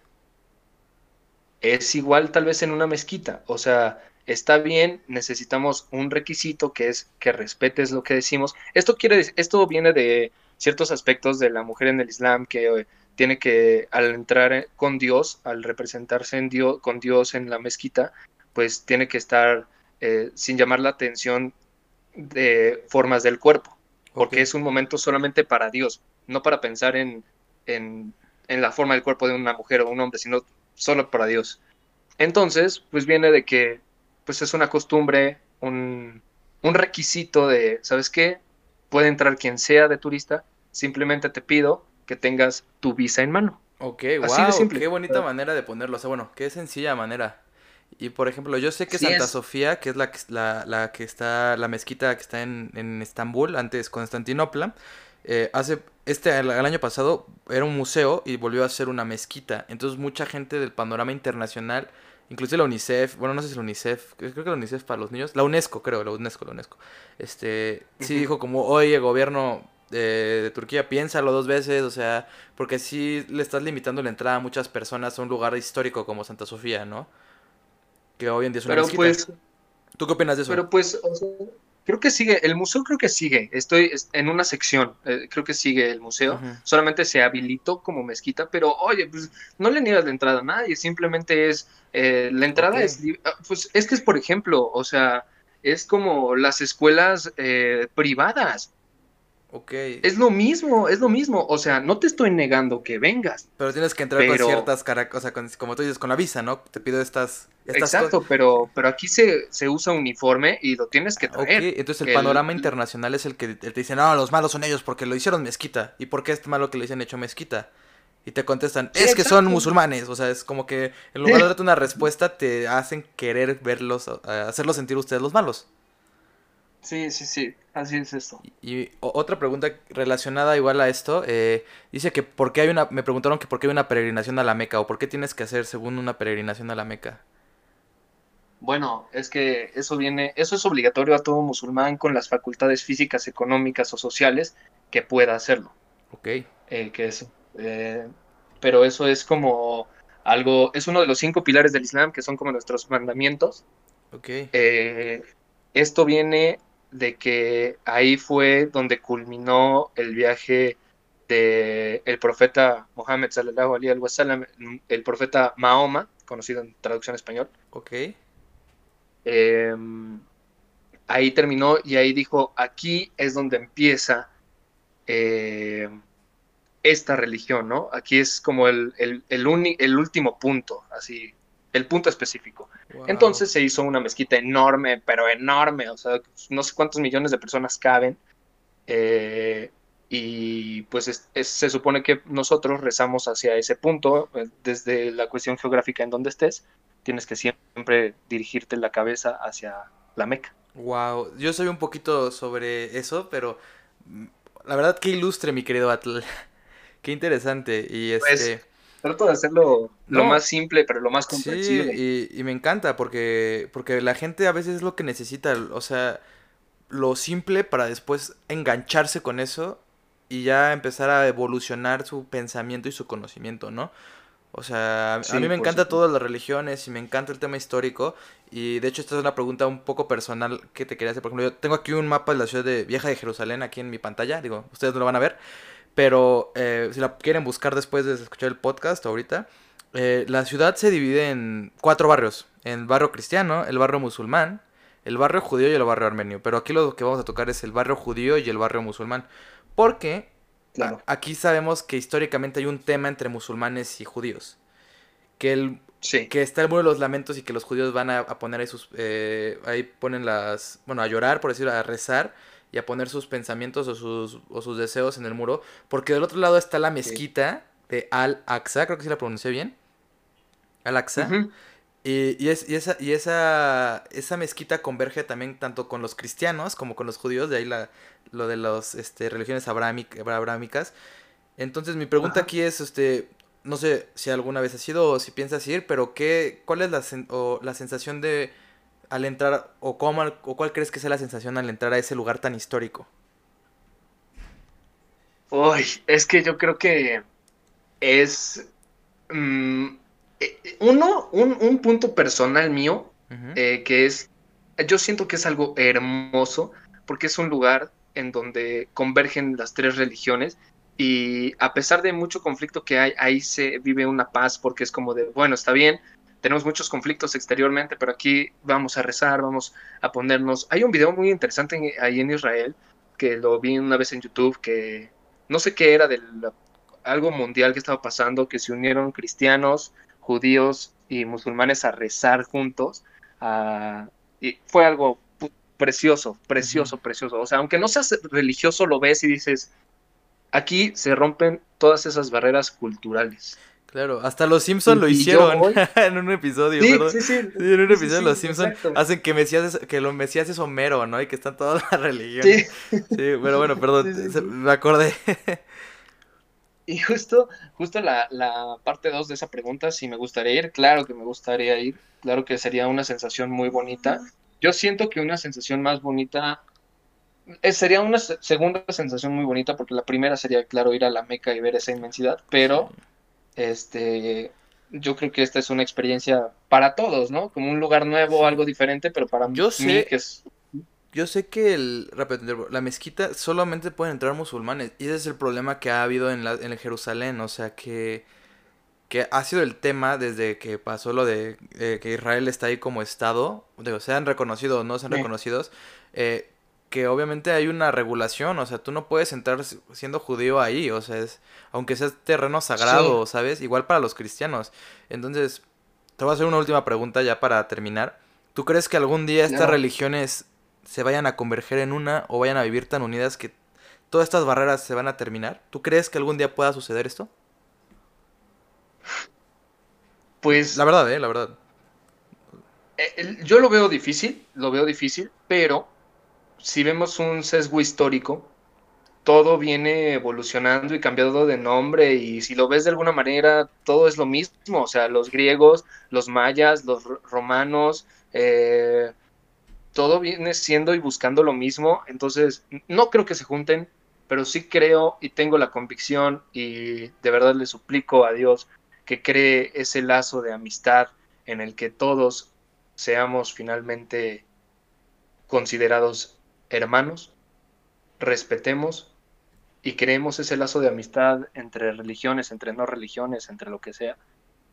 es igual tal vez en una mezquita. O sea, está bien, necesitamos un requisito que es que respetes lo que decimos. Esto quiere esto viene de ciertos aspectos de la mujer en el Islam que eh, tiene que al entrar con Dios, al representarse en Dios, con Dios en la mezquita, pues tiene que estar eh, sin llamar la atención de formas del cuerpo, porque es un momento solamente para Dios, no para pensar en, en, en la forma del cuerpo de una mujer o un hombre, sino solo para Dios. Entonces, pues viene de que pues es una costumbre, un, un requisito de, ¿sabes qué? Puede entrar quien sea de turista, simplemente te pido que tengas tu visa en mano. Ok, Así wow, qué bonita manera de ponerlo, o sea, bueno, qué sencilla manera. Y por ejemplo, yo sé que Santa Sofía, que es la, la, la, que está, la mezquita que está en, en Estambul, antes Constantinopla, eh, hace este el, año pasado era un museo y volvió a ser una mezquita. Entonces mucha gente del panorama internacional, inclusive la UNICEF, bueno no sé si la UNICEF, creo que la UNICEF para los niños, la UNESCO creo, la UNESCO, la UNESCO. Este, sí dijo como, "Oye, gobierno de, Turquía, piénsalo dos veces, o sea, porque si le estás limitando la entrada a muchas personas a un lugar histórico como Santa Sofía, ¿no? Que hoy en día es una mezquita. Pues, ¿Tú qué opinas de eso? Pero pues, Creo que sigue, el museo creo que sigue, estoy en una sección, eh, creo que sigue el museo, solamente se habilitó como mezquita, pero oye, pues no le niegas la entrada a nadie, simplemente es, eh, la entrada es, ah, pues es que es por ejemplo, o sea, es como las escuelas eh, privadas, Ok. Es lo mismo, es lo mismo. O sea, no te estoy negando que vengas. Pero tienes que entrar con ciertas caracas, o sea, como tú dices, con la visa, ¿no? Te pido estas. Exacto, pero, pero aquí se, se, usa uniforme y lo tienes que traer. Ok, entonces el panorama internacional es el que te dice, no, los malos son ellos porque lo hicieron mezquita. ¿Y por qué es malo que le dicen hecho mezquita? Y te contestan, es que son musulmanes. O sea, es como que en lugar de darte una respuesta, te hacen querer verlos, hacerlos sentir ustedes los malos. Sí, sí, sí, así es esto. Y, otra pregunta relacionada igual a esto, eh, dice que por qué hay una, me preguntaron que por qué hay una peregrinación a la Meca o por qué tienes que hacer según una peregrinación a la Meca. Bueno, es que eso viene, eso es obligatorio a todo musulmán con las facultades físicas, económicas o sociales que pueda hacerlo. Ok. Eh, que es, eh, pero eso es como algo, es uno de los cinco pilares del Islam que son como nuestros mandamientos. Ok. esto viene de que ahí fue donde culminó el viaje de el profeta Mohammed sallallahu alaihi wasallam, el profeta Mahoma, conocido en traducción español. Ok. Em, ahí terminó y ahí dijo, aquí es donde empieza em, esta religión, ¿no? Aquí es como el, el, el, último punto, así, el punto específico. Entonces se hizo una mezquita enorme, pero enorme, o sea, no sé cuántos millones de personas caben. Eh, y pues se supone que nosotros rezamos hacia ese punto, eh, desde la cuestión geográfica en donde estés, tienes que siempre dirigirte la cabeza hacia la Meca. Wow, yo soy un poquito sobre eso, pero mm, la verdad que ilustre, mi querido Atl. *laughs* Qué interesante. Y pues, este. Trato de hacerlo lo más simple, pero lo más comprensible. Sí, y, y, me encanta porque, porque la gente a veces es lo que necesita. O sea, lo simple para después engancharse con eso y ya empezar a evolucionar su pensamiento y su conocimiento, ¿no? O sea, a mí me encanta todas las religiones y me encanta el tema histórico. Y de hecho, esta es una pregunta un poco personal que te quería hacer. Por ejemplo, yo tengo aquí un mapa de la ciudad de Vieja de Jerusalén aquí en mi pantalla. Digo, ustedes no lo van a ver. Pero eh, si la quieren buscar después de escuchar el podcast ahorita, eh, la ciudad se divide en cuatro barrios. El barrio cristiano, el barrio musulmán, el barrio judío y el barrio armenio. Pero aquí lo que vamos a tocar es el barrio judío y el barrio musulmán. Porque aquí sabemos que históricamente hay un tema entre musulmanes y judíos. Que, el, que está el muro de los lamentos y que los judíos van a, poner ahí sus... Eh, ahí ponen las... Bueno, a llorar, por decirlo, a rezar y a poner sus pensamientos o sus, o sus deseos en el muro. Porque del otro lado está la mezquita de Al-Aqsa, creo que sí la pronuncié bien. Al-Aqsa. y, es, y, esa, y esa, esa mezquita converge también tanto con los cristianos como con los judíos, de ahí la, lo de las este, religiones abrámicas. Entonces mi pregunta aquí es, este, no sé si alguna vez has ido o si piensas ir, pero ¿qué, ¿cuál es la, la sensación de al entrar, o, cómo, o cuál crees que sea la sensación al entrar a ese lugar tan histórico? Uy, es que yo creo que es mm, eh, uno, un, punto personal mío, eh, que es, yo siento que es algo hermoso, porque es un lugar en donde convergen las tres religiones y a pesar de mucho conflicto que hay, ahí se vive una paz porque es como de, bueno, está bien, tenemos muchos conflictos exteriormente, pero aquí vamos a rezar, vamos a ponernos... Hay un video muy interesante ahí en Israel, que lo vi una vez en YouTube, que no sé qué era de algo mundial que estaba pasando, que se unieron cristianos, judíos y musulmanes a rezar juntos. y fue algo precioso, precioso, precioso. O sea, aunque no seas religioso, lo ves y dices, aquí se rompen todas esas barreras culturales. Claro, hasta los Simpsons lo hicieron *laughs* en un episodio, sí, Sí, sí. en un episodio los Simpsons hacen que Mesías es, que lo Mesías es Homero, ¿no? Y que están todas las *laughs* religiones. Sí. pero bueno, perdón, me acordé. *laughs* Y justo, justo la, la parte 2 de esa pregunta, si me gustaría ir, claro que me gustaría ir, claro que sería una sensación muy bonita. Yo siento que una sensación más bonita eh, sería una segunda sensación muy bonita porque la primera sería, claro, ir a la Meca y ver esa inmensidad, pero este, yo creo que esta es una experiencia para todos, ¿no? Como un lugar nuevo, algo diferente, pero para yo mí que es... Yo sé que el, la mezquita solamente pueden entrar musulmanes y ese es el problema que ha habido en, la, en Jerusalén, o sea que, que ha sido el tema desde que pasó lo de eh, que Israel está ahí como Estado, digo, sean reconocidos o no sean reconocidos, eh, que obviamente hay una regulación, o sea, tú no puedes entrar siendo judío ahí, o sea, es, aunque sea terreno sagrado, ¿sabes? Igual para los cristianos. Entonces, te voy a hacer una última pregunta ya para terminar. ¿Tú crees que algún día estas religiones se vayan a converger en una o vayan a vivir tan unidas que todas estas barreras se van a terminar? ¿Tú crees que algún día pueda suceder esto? Pues... La verdad, ¿eh? La verdad. Eh, yo lo veo difícil, lo veo difícil, pero si vemos un sesgo histórico, todo viene evolucionando y cambiando de nombre y si lo ves de alguna manera, todo es lo mismo, o sea, los griegos, los mayas, los romanos, eh, todo viene siendo y buscando lo mismo, entonces no creo que se junten, pero sí creo y tengo la convicción y de verdad le suplico a Dios que cree ese lazo de amistad en el que todos seamos finalmente considerados hermanos, respetemos y creemos ese lazo de amistad entre religiones, entre no religiones, entre lo que sea,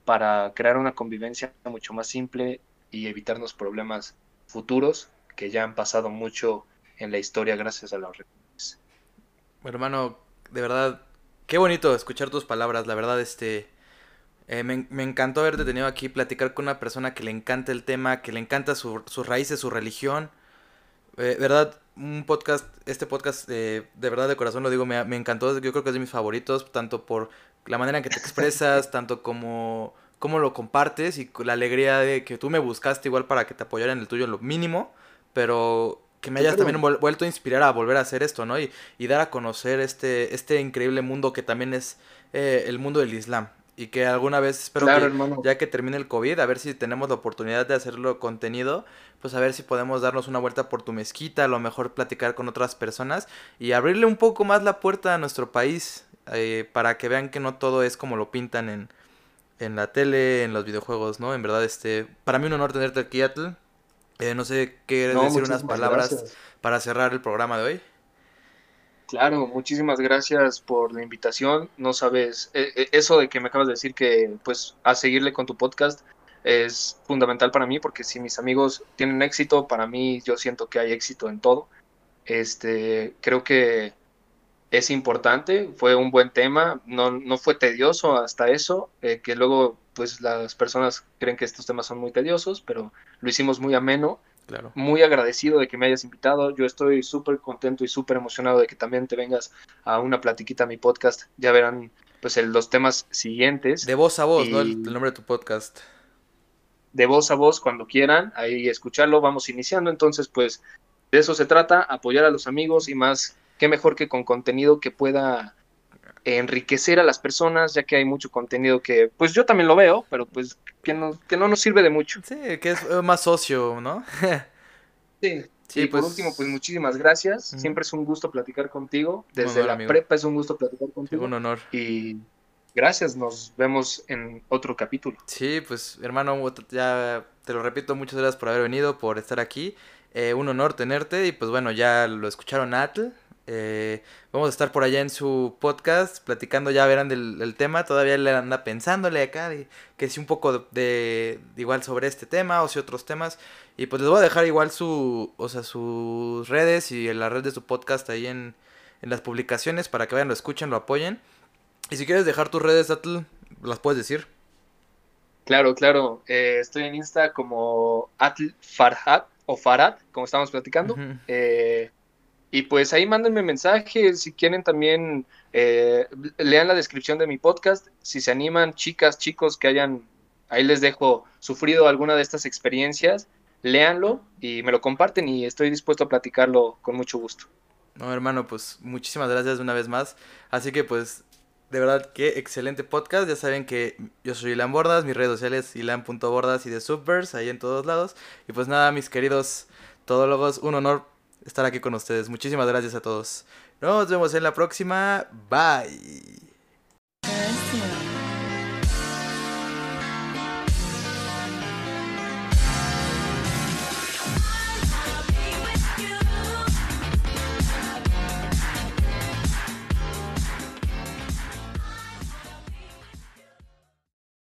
para crear una convivencia mucho más simple y evitarnos problemas futuros que ya han pasado mucho en la historia gracias a las religiones. Hermano, de verdad, Qué bonito escuchar tus palabras, la verdad, este... Eh, me, me, encantó haberte tenido aquí, platicar con una persona que le encanta el tema, que le encanta su, sus raíces, su religión. Eh, verdad, un podcast, este podcast, eh, de verdad de corazón lo digo, me, me, encantó, yo creo que es de mis favoritos, tanto por la manera en que te expresas, *laughs* tanto como cómo lo compartes y la alegría de que tú me buscaste igual para que te apoyara en el tuyo en lo mínimo, pero que me hayas también vuelto a inspirar a volver a hacer esto, ¿no? Y, y dar a conocer este, este increíble mundo que también es eh, el mundo del Islam. Y que alguna vez, espero que ya que termine el COVID, a ver si tenemos la oportunidad de hacerlo contenido, pues a ver si podemos darnos una vuelta por tu mezquita, a lo mejor platicar con otras personas y abrirle un poco más la puerta a nuestro país eh, para que vean que no todo es como lo pintan en, en la tele, en los videojuegos, ¿no? En verdad, este, para mí un honor tenerte aquí, Atl. Eh, no sé, ¿qué decir unas palabras para cerrar el programa de hoy? Claro, muchísimas gracias por la invitación. No sabes, eh, eh, eso de que me acabas de decir que pues a seguirle con tu podcast es fundamental para mí porque si mis amigos tienen éxito, para mí yo siento que hay éxito en todo. Este, creo que es importante, fue un buen tema, no, no fue tedioso hasta eso, eh, que luego pues las personas creen que estos temas son muy tediosos, pero lo hicimos muy ameno. Claro. Muy agradecido de que me hayas invitado. Yo estoy súper contento y súper emocionado de que también te vengas a una platiquita a mi podcast. Ya verán pues el, los temas siguientes. De voz a voz, ¿no? El, nombre de tu podcast. De voz a voz, cuando quieran, ahí escucharlo, vamos iniciando. Entonces, pues de eso se trata, apoyar a los amigos y más qué mejor que con contenido que pueda enriquecer a las personas, ya que hay mucho contenido que, pues yo también lo veo, pero pues que no, que no nos sirve de mucho. Sí, que es eh, más socio, ¿no? *laughs* sí. Sí, y por pues último, pues muchísimas gracias. Siempre es un gusto platicar contigo. Desde la prepa es un gusto platicar contigo. un honor. Y gracias, nos vemos en otro capítulo. Sí, pues hermano, ya te lo repito, muchas gracias por haber venido, por estar aquí. Eh, un honor tenerte y pues bueno, ya lo escucharon Atl, eh, vamos a estar por allá en su podcast platicando, ya verán del, tema. Todavía le anda pensándole acá, que si un poco de, igual sobre este tema o si otros temas. Y pues les voy a dejar igual su, o sea, sus redes y la red de su podcast ahí en, en las publicaciones para que vayan, lo escuchen, lo apoyen. Y si quieres dejar tus redes, Atl, las puedes decir. Claro, claro. Eh, estoy en Insta como Atl Farhat o Farad, como estamos platicando. eh, y pues ahí mándenme mensajes, si quieren también eh, lean la descripción de mi podcast, si se animan, chicas, chicos que hayan, ahí les dejo sufrido alguna de estas experiencias, léanlo y me lo comparten y estoy dispuesto a platicarlo con mucho gusto. No, hermano, pues muchísimas gracias una vez más. Así que pues, de verdad, qué excelente podcast. Ya saben que yo soy Ilan Bordas, mis redes sociales ilan.bordas y de Subverse, ahí en todos lados. Y pues nada, mis queridos todólogos, un honor estar aquí con ustedes. Muchísimas gracias a todos. Nos vemos en la próxima. Bye.